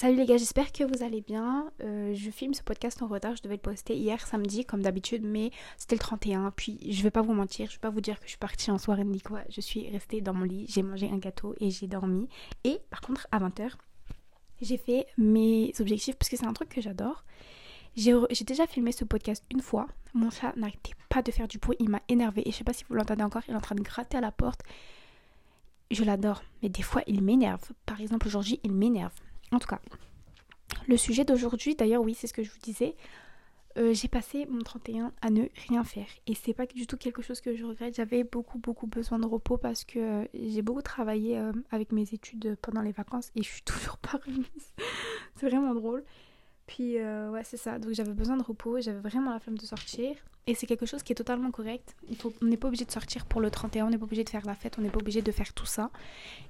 Salut les gars, j'espère que vous allez bien. Euh, je filme ce podcast en retard, je devais le poster hier samedi comme d'habitude, mais c'était le 31. Puis je vais pas vous mentir, je vais pas vous dire que je suis partie en soirée ni quoi. Je suis restée dans mon lit, j'ai mangé un gâteau et j'ai dormi. Et par contre, à 20h, j'ai fait mes objectifs parce que c'est un truc que j'adore. J'ai déjà filmé ce podcast une fois. Mon chat n'arrêtait pas de faire du bruit, il m'a énervé et je sais pas si vous l'entendez encore, il est en train de gratter à la porte. Je l'adore, mais des fois il m'énerve. Par exemple, aujourd'hui, il m'énerve. En tout cas, le sujet d'aujourd'hui, d'ailleurs, oui, c'est ce que je vous disais. Euh, j'ai passé mon 31 à ne rien faire et c'est pas du tout quelque chose que je regrette. J'avais beaucoup beaucoup besoin de repos parce que euh, j'ai beaucoup travaillé euh, avec mes études pendant les vacances et je suis toujours pas remise. c'est vraiment drôle. Puis ouais, c'est ça. Donc j'avais besoin de repos, j'avais vraiment la flemme de sortir et c'est quelque chose qui est totalement correct. On n'est pas obligé de sortir pour le 31, on n'est pas obligé de faire la fête, on n'est pas obligé de faire tout ça.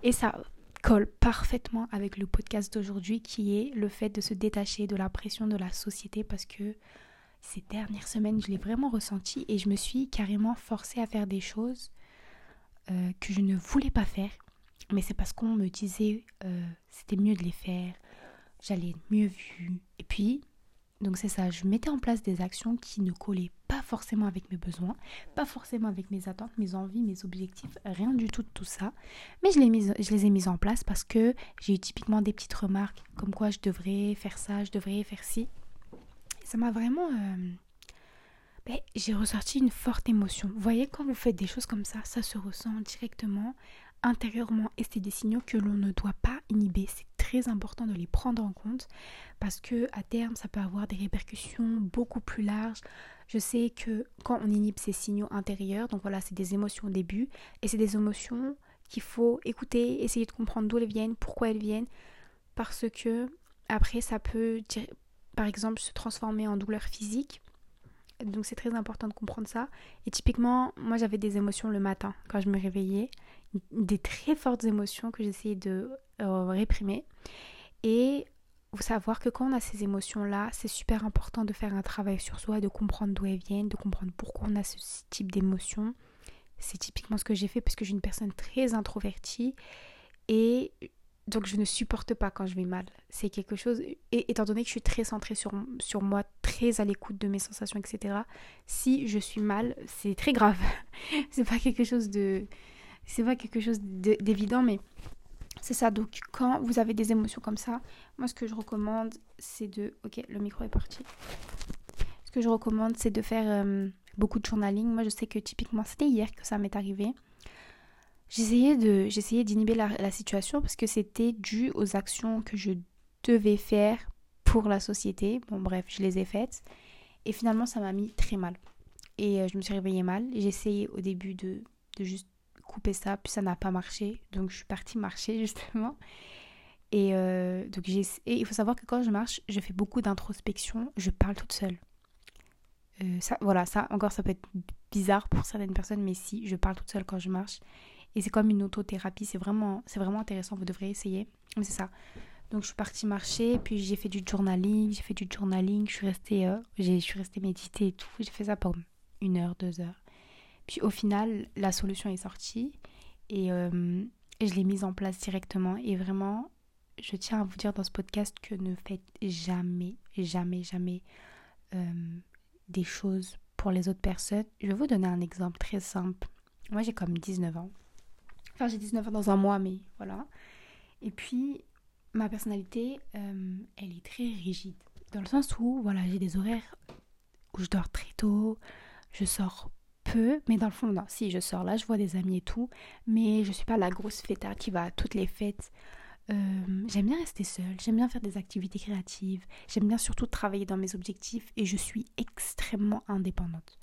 Et ça colle parfaitement avec le podcast d'aujourd'hui qui est le fait de se détacher de la pression de la société parce que ces dernières semaines, je l'ai vraiment ressenti et je me suis carrément forcée à faire des choses euh, que je ne voulais pas faire. Mais c'est parce qu'on me disait euh, c'était mieux de les faire, j'allais mieux vue. Et puis, donc c'est ça, je mettais en place des actions qui ne collaient pas forcément avec mes besoins, pas forcément avec mes attentes, mes envies, mes objectifs, rien du tout de tout ça. Mais je les, ai mises en place parce que j'ai eu typiquement des petites remarques comme quoi je devrais faire ça, je devrais faire ci. Ça m'a vraiment... Euh, ben, j'ai ressorti une forte émotion. Vous voyez, quand vous faites des choses comme ça, ça se ressent directement, intérieurement, et c'est des signaux que l'on ne doit pas inhiber. C'est important de les prendre en compte parce que à terme ça peut avoir des répercussions beaucoup plus larges. Je sais que quand on inhibe ces signaux intérieurs, donc voilà, c'est des émotions au début et c'est des émotions qu'il faut écouter, essayer de comprendre d'où elles viennent, pourquoi elles viennent parce que après ça peut par exemple se transformer en douleur physique. Donc c'est très important de comprendre ça. Et typiquement, moi j'avais des émotions le matin quand je me réveillais, des très fortes émotions que j'essayais de euh, réprimer. Et vous savoir que quand on a ces émotions-là, c'est super important de faire un travail sur soi, de comprendre d'où elles viennent, de comprendre pourquoi on a ce type d'émotions. C'est typiquement ce que j'ai fait parce que suis une personne très introvertie et donc je ne supporte pas quand je vais mal. C'est quelque chose, et étant donné que je suis très centrée sur, sur moi, très à l'écoute de mes sensations, etc., si je suis mal, c'est très grave. c'est pas quelque chose de... C'est pas quelque chose d'évident, mais c'est ça, donc quand vous avez des émotions comme ça, moi ce que je recommande c'est de... Ok, le micro est parti. Ce que je recommande c'est de faire euh, beaucoup de journaling. Moi je sais que typiquement c'était hier que ça m'est arrivé. J'essayais de j'essayais d'inhiber la, situation parce que c'était dû aux actions que je devais faire pour la société. Bon bref, je les ai faites. Et finalement ça m'a mis très mal. Et euh, je me suis réveillée mal. Essayé au début de, de juste couper ça, puis ça n'a pas marché. Donc je suis partie marcher justement. Et euh, donc j'ai il faut savoir que quand je marche, je fais beaucoup d'introspection, je parle toute seule. Euh, ça, voilà, ça encore ça peut être bizarre pour certaines personnes, mais si je parle toute seule quand je marche, et c'est comme une autothérapie, c'est vraiment, c'est vraiment intéressant, vous devrez essayer. C'est ça. Donc je suis partie marcher, puis j'ai fait du journaling, j'ai fait du journaling, je suis restée, euh, je suis restée méditer et tout, j'ai fait ça pendant une heure, deux heures. Puis au final, la solution est sortie euh, et, je l'ai mise en place directement. Et vraiment, je tiens à vous dire dans ce podcast que ne faites jamais, jamais, jamais euh, des choses pour les autres personnes. Je vais vous donner un exemple très simple. Moi, j'ai comme 19 ans. Enfin, j'ai 19 ans dans un mois, mais voilà. Et puis, ma personnalité, euh, elle est très rigide. Dans le sens où, voilà, j'ai des horaires où je dors très tôt, je sors peu, mais dans le fond, non, si je sors là, je vois des amis et tout, mais je suis pas la grosse fêtarde qui va à toutes les fêtes. Euh, j'aime bien rester seule, j'aime bien faire des activités créatives, j'aime bien surtout travailler dans mes objectifs et je suis extrêmement indépendante.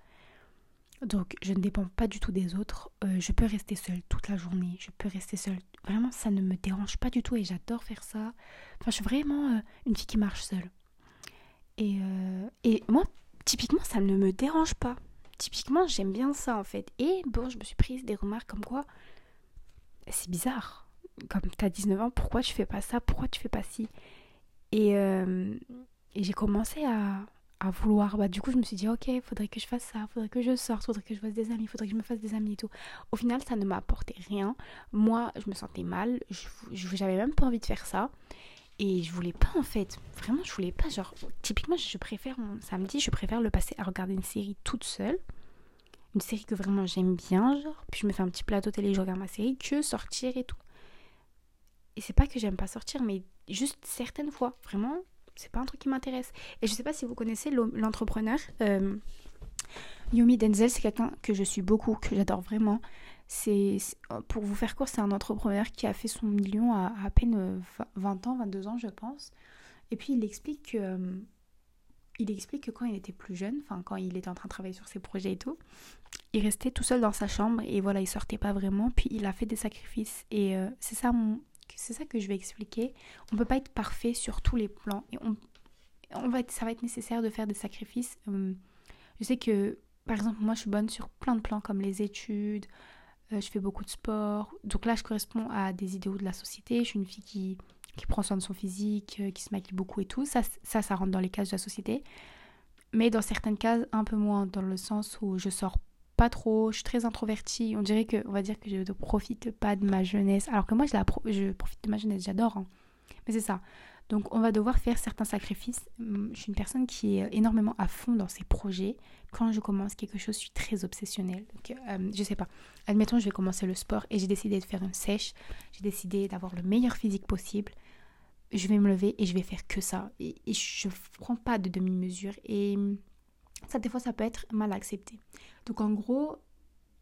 Donc je ne dépends pas du tout des autres, euh, je peux rester seule toute la journée, je peux rester seule. Vraiment, ça ne me dérange pas du tout et j'adore faire ça. Enfin, je suis vraiment euh, une fille qui marche seule. Et, et moi, typiquement, ça ne me dérange pas typiquement, j'aime bien ça en fait. Et bon, je me suis prise des remarques comme quoi c'est bizarre. Comme tu as 19 ans, pourquoi tu fais pas ça? Pourquoi tu fais pas ci? Et, euh, et j'ai commencé à, à, vouloir. Bah, du coup, je me suis dit, ok, faudrait que je fasse ça, faudrait que je sorte, faudrait que je fasse des amis, faudrait que je me fasse des amis et tout. Au final, ça ne m'a apporté rien. Moi, je me sentais mal. Je J'avais même pas envie de faire ça. Et je voulais pas en fait. Vraiment, je voulais pas. Genre, typiquement, je préfère mon samedi, je préfère le passer à regarder une série toute seule. Une série que vraiment j'aime bien, genre. Puis je me fais un petit plateau télé, je regarde ma série, que sortir et tout. Et c'est pas que j'aime pas sortir, mais juste certaines fois. Vraiment, c'est pas un truc qui m'intéresse. Et je sais pas si vous connaissez l'entrepreneur. Euh, Yumi Denzel, c'est quelqu'un que je suis beaucoup, que j'adore vraiment. C'est pour vous faire court, c'est un entrepreneur qui a fait son million à, à peine 20 ans, 22 ans, je pense. Et puis il explique que euh, il explique que quand il était plus jeune, enfin quand il était en train de travailler sur ses projets et tout, il restait tout seul dans sa chambre et voilà, il sortait pas vraiment. Puis il a fait des sacrifices et euh, c'est ça c'est ça que je vais expliquer. On peut pas être parfait sur tous les plans et on, va ça va être nécessaire de faire des sacrifices. Euh, je sais que par exemple moi je suis bonne sur plein de plans comme les études, euh, je fais beaucoup de sport. Donc là, je corresponds à des idéaux de la société. Je suis une fille qui, qui prend soin de son physique, euh, qui se maquille beaucoup et tout. Ça, ça, ça rentre dans les cases de la société. Mais dans certaines cases, un peu moins, dans le sens où je sors pas trop, je suis très introvertie. On dirait que, on va dire que je ne profite pas de ma jeunesse. Alors que moi, je, la je profite de ma jeunesse, j'adore. Hein. Mais c'est ça. Donc on va devoir faire certains sacrifices. Hum, je suis une personne qui est énormément à fond dans ses projets. Quand je commence quelque chose, je suis très obsessionnelle. Donc euh, je sais pas. Admettons, je vais commencer le sport et j'ai décidé de faire une sèche. J'ai décidé d'avoir le meilleur physique possible. Je vais me lever et je vais faire que ça. Et, et je ne prends pas de demi-mesure. Et hum, ça, des fois, ça peut être mal accepté. Donc en gros,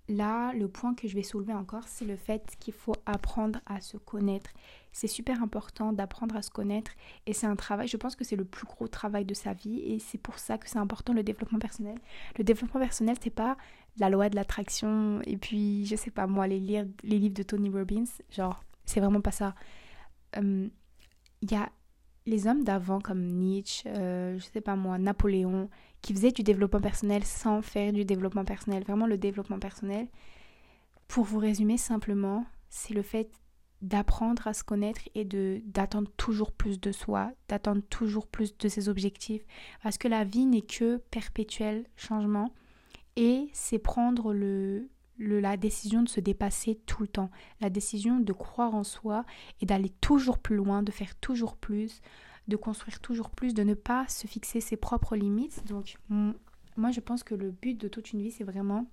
Là, le point que je vais soulever encore, c'est le fait qu'il faut apprendre à se connaître. C'est super important d'apprendre à se connaître et c'est un travail, je pense que c'est le plus gros travail de sa vie et c'est pour ça que c'est important le développement personnel. Le développement personnel, c'est pas la loi de l'attraction et puis, je sais pas moi, les, lire, les livres de Tony Robbins, genre, c'est vraiment pas ça. Hum, il y a les hommes d'avant comme Nietzsche, euh, je sais pas moi, Napoléon, qui faisaient du développement personnel sans faire du développement personnel. Vraiment le développement personnel, pour vous résumer simplement, c'est le fait d'apprendre à se connaître et de d'attendre toujours plus de soi, d'attendre toujours plus de ses objectifs, parce que la vie n'est que perpétuel changement et c'est prendre le, la décision de se dépasser tout le temps, la décision de croire en soi et d'aller toujours plus loin, de faire toujours plus, de construire toujours plus, de ne pas se fixer ses propres limites. Donc moi je pense que le but de toute une vie c'est vraiment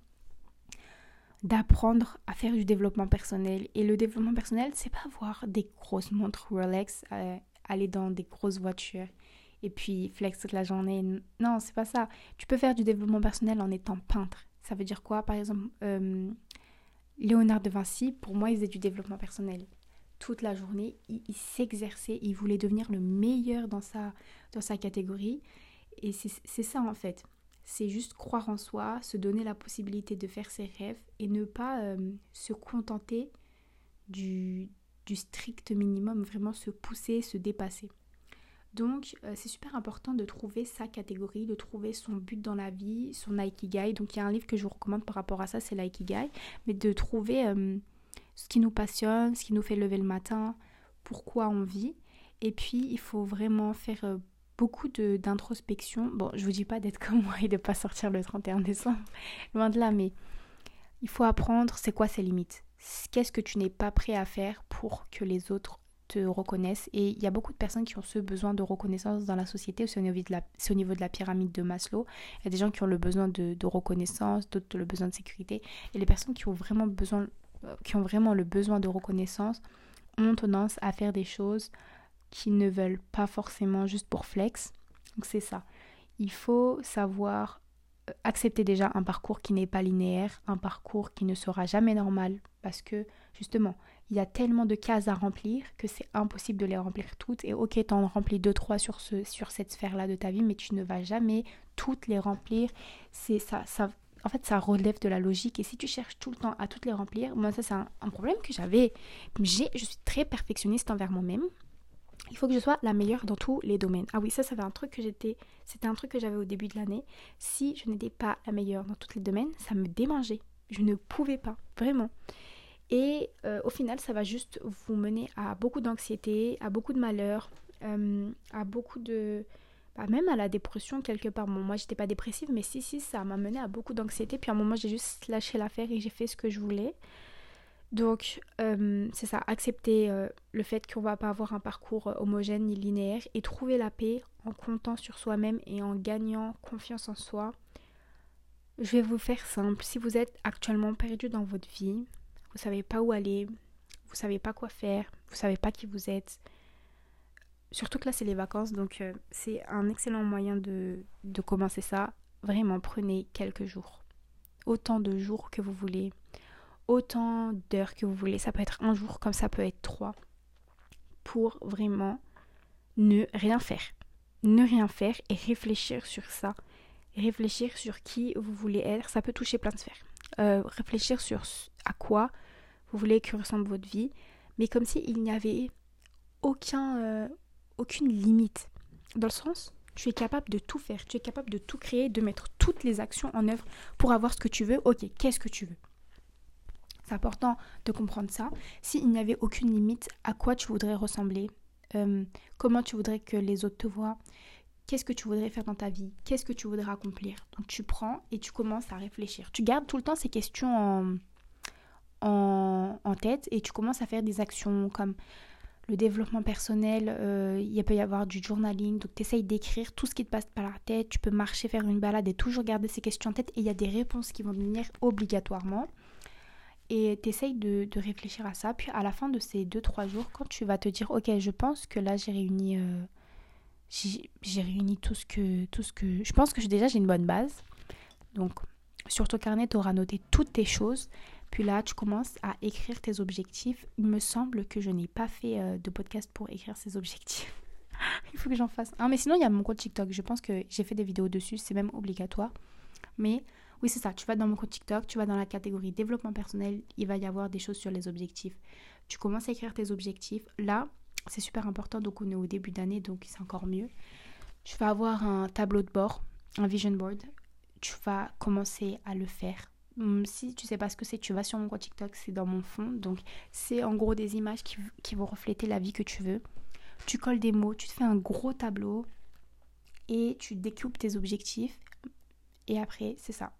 d'apprendre à faire du développement personnel. Et le développement personnel, c'est pas avoir des grosses montres Rolex, euh, aller dans des grosses voitures et puis flex toute la journée. Non, c'est pas ça. Tu peux faire du développement personnel en étant peintre. Ça veut dire quoi Par exemple, euh, Léonard de Vinci, pour moi, il faisait du développement personnel. Toute la journée, il, s'exerçait, il voulait devenir le meilleur dans sa, dans sa catégorie. Et c'est ça en fait. C'est juste croire en soi, se donner la possibilité de faire ses rêves et ne pas euh, se contenter du, du strict minimum, vraiment se pousser, se dépasser. Donc euh, c'est super important de trouver sa catégorie, de trouver son but dans la vie, son Aikigai. Donc il y a un livre que je vous recommande par rapport à ça, c'est l'Aikigai. Mais de trouver euh, ce qui nous passionne, ce qui nous fait lever le matin, pourquoi on vit. Et puis il faut vraiment faire euh, beaucoup d'introspection. Bon, je vous dis pas d'être comme moi et de pas sortir le 31 décembre, loin de là, mais il faut apprendre c'est quoi ses limites. Qu'est-ce que tu n'es pas prêt à faire pour que les autres reconnaissent. Et il y a beaucoup de personnes qui ont ce besoin de reconnaissance dans la société, c'est au, niveau de la, au niveau de la pyramide de Maslow. Il y a des gens qui ont le besoin de, reconnaissance, d'autres le besoin de sécurité. Et les personnes qui ont vraiment besoin, euh, qui ont vraiment le besoin de reconnaissance ont tendance à faire des choses qui ne veulent pas forcément juste pour flex. Donc c'est ça. Il faut savoir accepter déjà un parcours qui n'est pas linéaire, un parcours qui ne sera jamais normal parce que justement, il y a tellement de cases à remplir que c'est impossible de les remplir toutes. Et ok, t'en remplis deux, trois sur, ce, sur cette sphère-là de ta vie, mais tu ne vas jamais toutes les remplir. C'est ça, ça, en fait, ça relève de la logique. Et si tu cherches tout le temps à toutes les remplir, moi, ça, c'est un, problème que j'avais. J'ai, je suis très perfectionniste envers moi-même. Il faut que je sois la meilleure dans tous les domaines. Ah oui, ça, ça un truc que j'étais, c'était un truc que j'avais au début de l'année. Si je n'étais pas la meilleure dans tous les domaines, ça me démangeait. Je ne pouvais pas, vraiment. Et euh, au final, ça va juste vous mener à beaucoup d'anxiété, à beaucoup de malheur, euh, à beaucoup de... Bah, même à la dépression quelque part. Bon, moi, j'étais pas dépressive, mais si, si, ça m'a mené à beaucoup d'anxiété. Puis à un moment, j'ai juste lâché l'affaire et j'ai fait ce que je voulais. Donc, euh, c'est ça, accepter euh, le fait qu'on va pas avoir un parcours euh, homogène ni linéaire et trouver la paix en comptant sur soi-même et en gagnant confiance en soi. Je vais vous faire simple. Si vous êtes actuellement perdu dans votre vie, vous savez pas où aller, vous savez pas quoi faire, vous savez pas qui vous êtes. Surtout que là, c'est les vacances, donc c'est un excellent moyen de, de commencer ça. Vraiment, prenez quelques jours. Autant de jours que vous voulez autant d'heures que vous voulez. Ça peut être un jour comme ça peut être trois. Pour vraiment ne rien faire. Ne rien faire et réfléchir sur ça. Réfléchir sur qui vous voulez être. Ça peut toucher plein de sphères. Euh, réfléchir sur à quoi vous voulez que ressemble votre vie. Mais comme s'il n'y avait aucun, euh, aucune limite. Dans le sens, tu es capable de tout faire. Tu es capable de tout créer, de mettre toutes les actions en œuvre pour avoir ce que tu veux. Ok, qu'est-ce que tu veux? C'est important de comprendre ça. S'il n'y avait aucune limite, à quoi tu voudrais ressembler? Euh, Comment tu voudrais que les autres te voient? Qu'est-ce que tu voudrais faire dans ta vie? Qu'est-ce que tu voudrais accomplir? Donc tu prends et tu commences à réfléchir. Tu gardes tout le temps ces questions en, en, tête et tu commences à faire des actions comme le développement personnel, euh, il peut y avoir du journaling, donc tu essayes d'écrire tout ce qui te passe par la tête, tu peux marcher, faire une balade et toujours garder ces questions en tête et il y a des réponses qui vont venir obligatoirement et tu de, de, réfléchir à ça. Puis à la fin de ces 2-3 jours, quand tu vas te dire, ok, je pense que là j'ai réuni, euh, j'ai réuni tout ce que, tout ce que, je pense que déjà j'ai une bonne base. Donc sur ton carnet, tu auras noté toutes tes choses. Puis là, tu commences à écrire tes objectifs. Il me semble que je n'ai pas fait euh, de podcast pour écrire ces objectifs. il faut que j'en fasse. Ah, mais sinon, il y a mon compte TikTok. Je pense que j'ai fait des vidéos dessus. C'est même obligatoire. Mais oui, c'est ça. Tu vas dans mon compte TikTok, tu vas dans la catégorie développement personnel, il va y avoir des choses sur les objectifs. Tu commences à écrire tes objectifs. Là, c'est super important, donc on est au début d'année, donc c'est encore mieux. Tu vas avoir un tableau de bord, un vision board. Tu vas commencer à le faire. Hum, si tu sais pas ce que c'est, tu vas sur mon compte TikTok, c'est dans mon fond. Donc, c'est en gros des images qui, qui vont refléter la vie que tu veux. Tu colles des mots, tu te fais un gros tableau et tu découpes tes objectifs. Et après, c'est ça.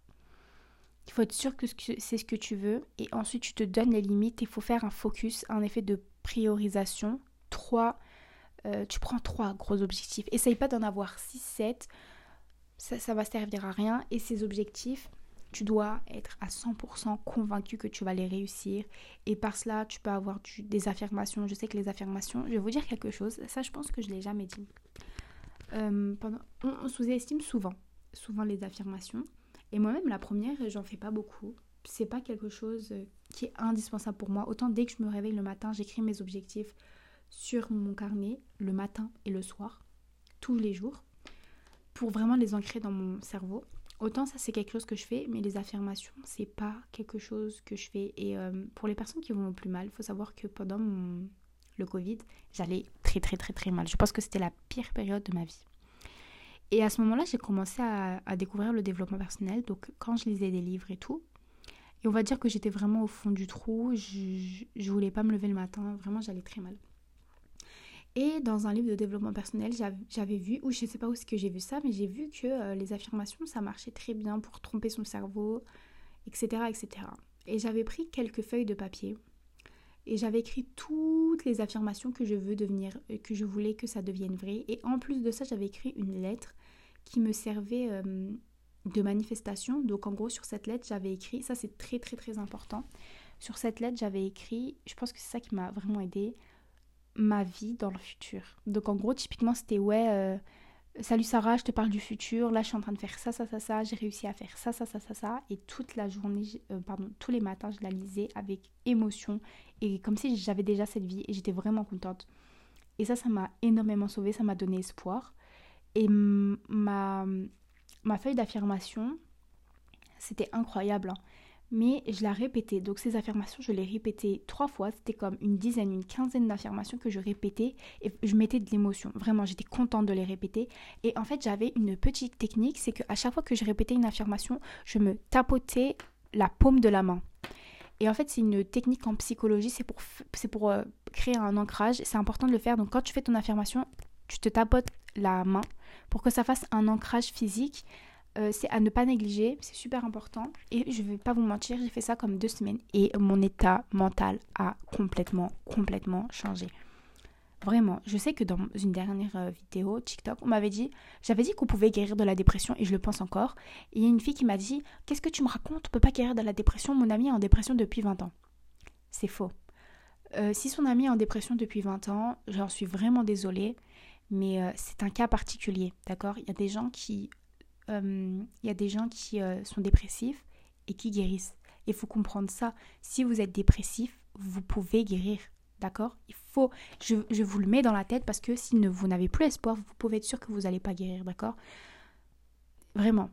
Il faut être sûr que c'est ce que tu veux. Et ensuite, tu te donnes les limites. Il faut faire un focus, un effet de priorisation. Trois, euh, tu prends trois gros objectifs. Essaye pas d'en avoir 6, 7. Ça, ça va servir à rien. Et ces objectifs, tu dois être à 100% convaincu que tu vas les réussir. Et par cela, tu peux avoir des affirmations. Je sais que les affirmations, je vais vous dire quelque chose. Ça, je pense que je ne l'ai jamais dit. Euh, pendant, on sous-estime souvent, souvent les affirmations. Et moi-même, la première, j'en fais pas beaucoup. C'est pas quelque chose euh, qui est indispensable pour moi. Autant dès que je me réveille le matin, j'écris mes objectifs sur mon carnet le matin et le soir, tous les jours, pour vraiment les ancrer dans mon cerveau. Autant ça c'est quelque chose que je fais, mais les affirmations c'est pas quelque chose que je fais. Et euh, pour les personnes qui vont le plus mal, il faut savoir que pendant le Covid, j'allais très très très très mal. Je pense que c'était la pire période de ma vie. Et à ce moment-là, j'ai commencé à, découvrir le développement personnel. Donc, quand je lisais des livres et tout, et on va dire que j'étais vraiment au fond du trou, je, je voulais pas me lever le matin, vraiment, j'allais très mal. Et dans un livre de développement personnel, j'avais vu, ou je sais pas où est-ce que j'ai vu ça, mais j'ai vu que euh, les affirmations, ça marchait très bien pour tromper son cerveau, etc. etc. Et j'avais pris quelques feuilles de papier et j'avais écrit toutes les affirmations que je veux devenir, euh, que je voulais que ça devienne vrai. Et en plus de ça, j'avais écrit une lettre qui me servait euh, de manifestation. Donc en gros, sur cette lettre, j'avais écrit, ça c'est très très très important. Sur cette lettre, j'avais écrit, je pense que c'est ça qui m'a vraiment aidé, ma vie dans le futur. Donc en gros, typiquement, c'était ouais, euh, salut Sarah, je te parle du futur, là je suis en train de faire ça, ça, ça, ça, j'ai réussi à faire ça, ça, ça, ça, ça. Et toute la journée, euh, pardon, tous les matins, je la lisais avec émotion et comme si j'avais déjà cette vie et j'étais vraiment contente. Et ça, ça m'a énormément sauvée, ça m'a donné espoir. Et ma, ma feuille d'affirmation, c'était incroyable. Hein. Mais je la répétais. Donc ces affirmations, je les répétais trois fois. C'était comme une dizaine, une quinzaine d'affirmations que je répétais. Et je mettais de l'émotion. Vraiment, j'étais contente de les répéter. Et en fait, j'avais une petite technique. C'est qu'à chaque fois que je répétais une affirmation, je me tapotais la paume de la main. Et en fait, c'est une technique en psychologie. C'est pour, euh, créer un ancrage. C'est important de le faire. Donc quand tu fais ton affirmation, tu te tapotes la main pour que ça fasse un ancrage physique euh, c'est à ne pas négliger, c'est super important. Et je vais pas vous mentir, j'ai fait ça comme deux semaines et mon état mental a complètement, complètement changé. Vraiment, je sais que dans une dernière euh, vidéo TikTok, on m'avait dit, j'avais dit qu'on pouvait guérir de la dépression et je le pense encore. Il y a une fille qui m'a dit, qu'est-ce que tu me racontes? On peut pas guérir de la dépression? Mon ami est en dépression depuis 20 ans. C'est faux. Euh, si son ami est en dépression depuis 20 ans, j'en suis vraiment désolée, mais c'est un cas particulier, d'accord? Il y a des gens qui, il y a des gens qui sont dépressifs et qui guérissent. Il faut comprendre ça. Si vous êtes dépressif, vous pouvez guérir. D'accord? Il faut, je, vous le mets dans la tête parce que si vous n'avez plus espoir, vous pouvez être sûr que vous n'allez pas guérir, d'accord? Vraiment.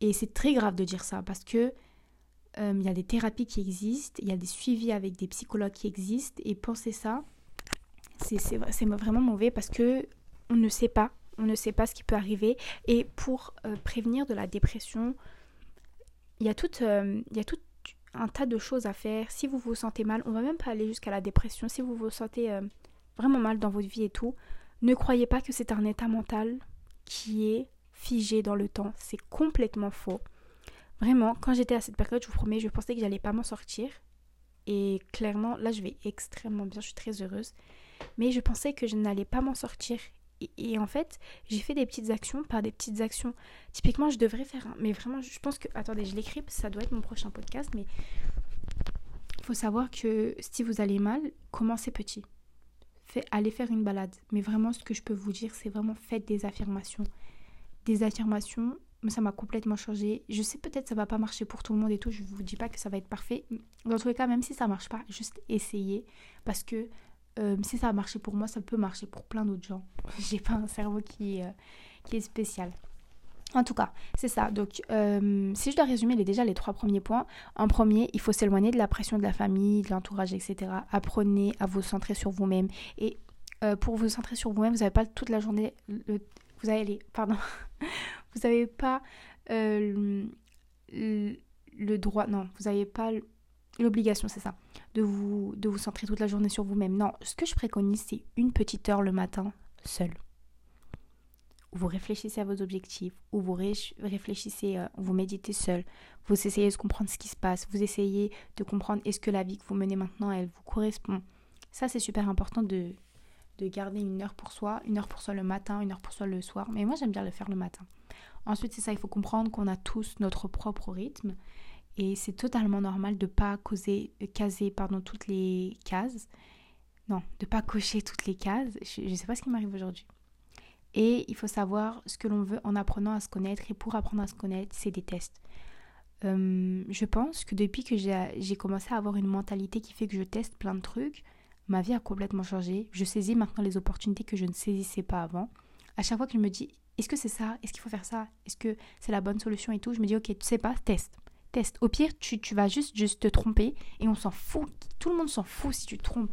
Et c'est très grave de dire ça parce que euh, il y a des thérapies qui existent, il y a des suivis avec des psychologues qui existent et penser ça, c'est vraiment mauvais parce que on ne sait pas, on ne sait pas ce qui peut arriver et pour euh, prévenir de la dépression, il y a toute, euh, il y a toute un tas de choses à faire. Si vous vous sentez mal, on va même pas aller jusqu'à la dépression. Si vous vous sentez euh, vraiment mal dans votre vie et tout, ne croyez pas que c'est un état mental qui est figé dans le temps. C'est complètement faux. Vraiment, quand j'étais à cette période, je vous promets, je pensais que j'allais pas m'en sortir. Et clairement, là, je vais extrêmement bien, je suis très heureuse. Mais je pensais que je n'allais pas m'en sortir et, en fait, j'ai fait des petites actions par des petites actions. Typiquement, je devrais faire Mais vraiment, je pense que. Attendez, je l'écris, ça doit être mon prochain podcast. Mais il faut savoir que si vous allez mal, commencez petit. Allez faire une balade. Mais vraiment, ce que je peux vous dire, c'est vraiment faites des affirmations. Des affirmations, mais ça m'a complètement changé. Je sais peut-être ça va pas marcher pour tout le monde et tout. Je vous dis pas que ça va être parfait. Dans tous les cas, même si ça marche pas, juste essayez. Parce que euh, si ça a marché pour moi, ça peut marcher pour plein d'autres gens. J'ai pas un cerveau qui, euh, qui est spécial. En tout cas, c'est ça. Donc, euh, si je dois résumer déjà les trois premiers points. En premier, il faut s'éloigner de la pression de la famille, de l'entourage, etc. Apprenez à vous centrer sur vous-même. Et pour vous centrer sur vous-même, vous n'avez pas toute la journée. vous avez les. Pardon. vous n'avez pas le, droit. Non, vous n'avez pas l'obligation, c'est ça, de vous, de vous centrer toute la journée sur vous-même. Non, ce que je préconise, c'est une petite heure le matin, seul. Où vous réfléchissez à vos objectifs, où vous réfléchissez, euh, vous méditez seul, vous essayez de comprendre ce qui se passe, vous essayez de comprendre est-ce que la vie que vous menez maintenant, elle vous correspond? Ça, c'est super important de, de garder une heure pour soi, une heure pour soi le matin, une heure pour soi le soir. Mais moi, j'aime bien le faire le matin. Ensuite, c'est ça, il faut comprendre qu'on a tous notre propre rythme et c'est totalement normal de pas causer, caser pardon, toutes les cases. Non, de pas cocher toutes les cases. Je ne sais pas ce qui m'arrive aujourd'hui. Et il faut savoir ce que l'on veut en apprenant à se connaître. Et pour apprendre à se connaître, c'est des tests. Euh, je pense que depuis que j'ai commencé à avoir une mentalité qui fait que je teste plein de trucs, ma vie a complètement changé. Je saisis maintenant les opportunités que je ne saisissais pas avant. À chaque fois que je me dis, est-ce que c'est ça? Est-ce qu'il faut faire ça? Est-ce que c'est la bonne solution et tout? Je me dis, ok, tu sais pas, teste teste. Au pire, tu, vas juste, juste te tromper et on s'en fout. Tout le monde s'en fout si tu te trompes.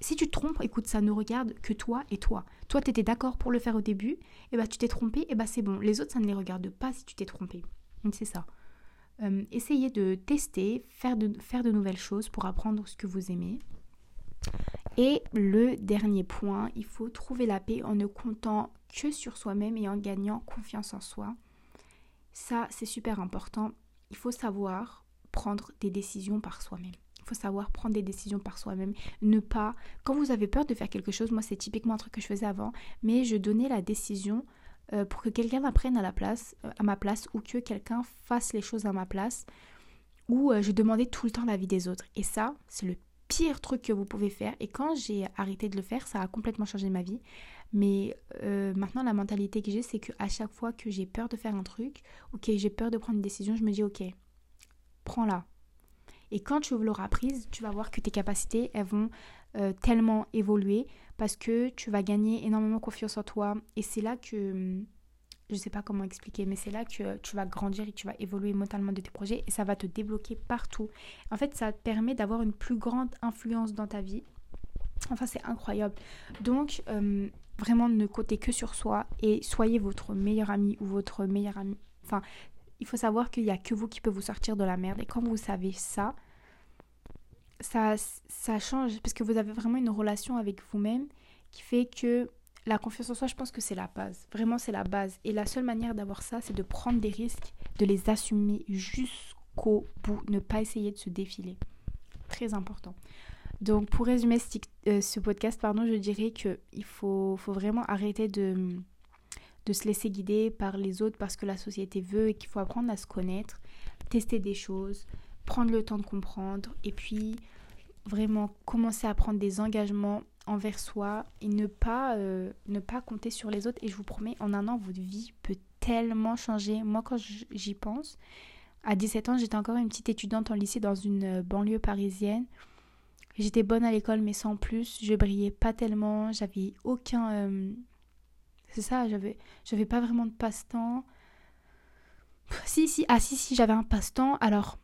Si tu te trompes, écoute, ça ne regarde que toi et toi. Toi, tu étais d'accord pour le faire au début, et bah tu t'es trompé, et bah c'est bon. Les autres, ça ne les regarde pas si tu t'es trompé. C'est ça. Euh, essayez de tester, faire de nouvelles choses pour apprendre ce que vous aimez. Et le dernier point, il faut trouver la paix en ne comptant que sur soi-même et en gagnant confiance en soi. Ça, c'est super important il faut savoir prendre des décisions par soi-même. Il faut savoir prendre des décisions par soi-même. Ne pas, quand vous avez peur de faire quelque chose, moi c'est typiquement un truc que je faisais avant, mais je donnais la décision euh, pour que quelqu'un m'apprenne à la place, euh, à ma place, ou que quelqu'un fasse les choses à ma place, ou euh, je demandais tout le temps l'avis des autres. Et ça, c'est le pire truc que vous pouvez faire. Et quand j'ai arrêté de le faire, ça a complètement changé ma vie. Mais euh, maintenant, la mentalité que j'ai, c'est qu'à chaque fois que j'ai peur de faire un truc, ok, j'ai peur de prendre une décision, je me dis, ok, prends-la. Et quand tu l'auras prise, tu vas voir que tes capacités, elles vont euh, tellement évoluer parce que tu vas gagner énormément confiance en toi. Et c'est là que, je ne sais pas comment expliquer, mais c'est là que tu vas grandir et tu vas évoluer mentalement de tes projets et ça va te débloquer partout. En fait, ça te permet d'avoir une plus grande influence dans ta vie. Enfin, c'est incroyable. Donc, hum, vraiment ne comptez que sur soi et soyez votre meilleur ami ou votre meilleur ami. Enfin, il faut savoir qu'il n'y a que vous qui peut vous sortir de la merde. Et quand vous savez ça, ça, ça change parce que vous avez vraiment une relation avec vous-même qui fait que la confiance en soi, je pense que c'est la base. Vraiment, c'est la base. Et la seule manière d'avoir ça, c'est de prendre des risques, de les assumer jusqu'au bout, ne pas essayer de se défiler. Très important. Donc, pour résumer ce, euh, podcast, pardon, je dirais qu'il faut, faut vraiment arrêter de, de se laisser guider par les autres parce que la société veut et qu'il faut apprendre à se connaître, tester des choses, prendre le temps de comprendre et puis vraiment commencer à prendre des engagements envers soi et ne pas, euh, ne pas compter sur les autres. Et je vous promets, en un an, votre vie peut tellement changer. Moi, quand j'y pense, à 17 ans, j'étais encore une petite étudiante en lycée dans une euh, banlieue parisienne. J'étais bonne à l'école, mais sans plus. Je brillais pas tellement. J'avais aucun. Euh, c'est ça, j'avais, j'avais pas vraiment de passe-temps. Si, si, ah, si, si, j'avais un passe-temps. Alors,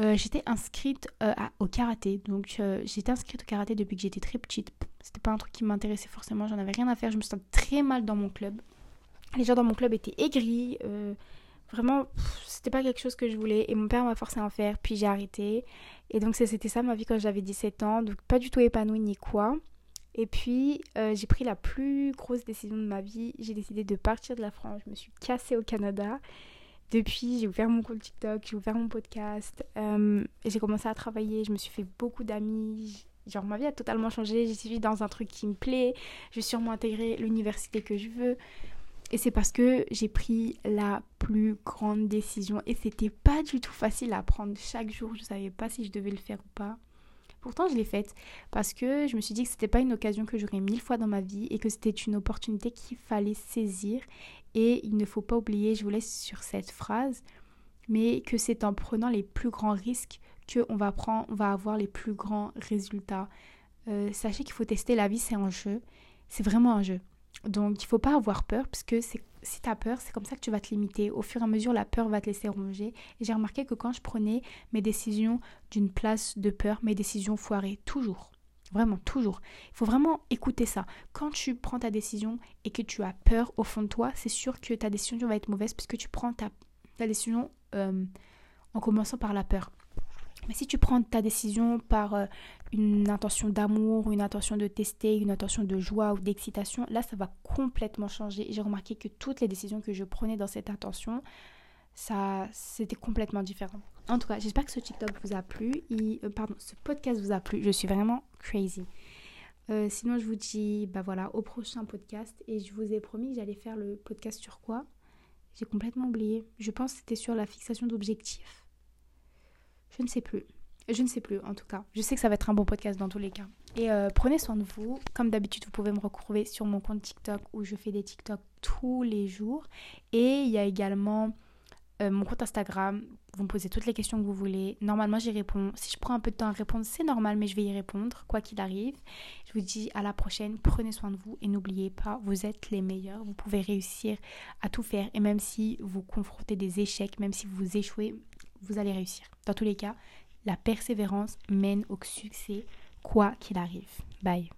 euh, j'étais inscrite euh, au karaté. Donc j'étais inscrite au karaté depuis que j'étais très petite. C'était pas un truc qui m'intéressait forcément, j'en avais rien à faire. Je me sentais très mal dans mon club. Les gens dans mon club étaient aigris. Vraiment, c'était pas quelque chose que je voulais. Et mon père m'a forcé à en faire. Puis j'ai arrêté. Et donc c'était ça ma vie quand j'avais 17 ans. Donc pas du tout épanouie ni quoi. Et puis j'ai pris la plus grosse décision de ma vie. J'ai décidé de partir de la France. Je me suis cassée au Canada. Depuis, j'ai ouvert mon compte TikTok, j'ai ouvert mon podcast, euh, j'ai commencé à travailler, je me suis fait beaucoup d'amis. Genre, ma vie a totalement changé, j'ai suivi dans un truc qui me plaît, je vais sûrement intégrer l'université que je veux. Et c'est parce que j'ai pris la plus grande décision. Et c'était pas du tout facile à prendre chaque jour. Je savais pas si je devais le faire ou pas. Pourtant, je l'ai faite parce que je me suis dit que c'était pas une occasion que j'aurais mille fois dans ma vie et que c'était une opportunité qu'il fallait saisir et il ne faut pas oublier, je vous laisse sur cette phrase, mais que c'est en prenant les plus grands risques qu'on va, prendre, va avoir les plus grands résultats. Euh, sachez qu'il faut tester, la vie c'est un jeu, c'est vraiment un jeu. Donc il ne faut pas avoir peur, parce que si tu as peur, c'est comme ça que tu vas te limiter. Au fur et à mesure, la peur va te laisser ronger. Et j'ai remarqué que quand je prenais mes décisions d'une place de peur, mes décisions foiraient toujours. Vraiment, toujours. Il faut vraiment écouter ça. Quand tu prends ta décision et que tu as peur au fond de toi, c'est sûr que ta décision va être mauvaise puisque tu prends ta, décision euh, en commençant par la peur. Mais si tu prends ta décision par euh, une intention d'amour, une intention de tester, une intention de joie ou d'excitation, là, ça va complètement changer. J'ai remarqué que toutes les décisions que je prenais dans cette intention, ça, c'était complètement différent. En tout cas, j'espère que ce TikTok vous a plu. Euh, pardon, ce podcast vous a plu. Je suis vraiment crazy. Euh, sinon, je vous dis, bah voilà, au prochain podcast. Et je vous ai promis que j'allais faire le podcast sur quoi? J'ai complètement oublié. Je pense que c'était sur la fixation d'objectifs. Je ne sais plus. Je ne sais plus, en tout cas. Je sais que ça va être un bon podcast dans tous les cas. Et euh, prenez soin de vous. Comme d'habitude, vous pouvez me retrouver sur mon compte TikTok où je fais des TikTok tous les jours. Et il y a également euh, mon compte Instagram. Vous me posez toutes les questions que vous voulez. Normalement, j'y réponds. Si je prends un peu de temps à répondre, c'est normal, mais je vais y répondre, quoi qu'il arrive. Je vous dis à la prochaine. Prenez soin de vous et n'oubliez pas, vous êtes les meilleurs. Vous pouvez réussir à tout faire. Et même si vous confrontez des échecs, même si vous échouez, vous allez réussir. Dans tous les cas, la persévérance mène au succès, quoi qu'il arrive. Bye.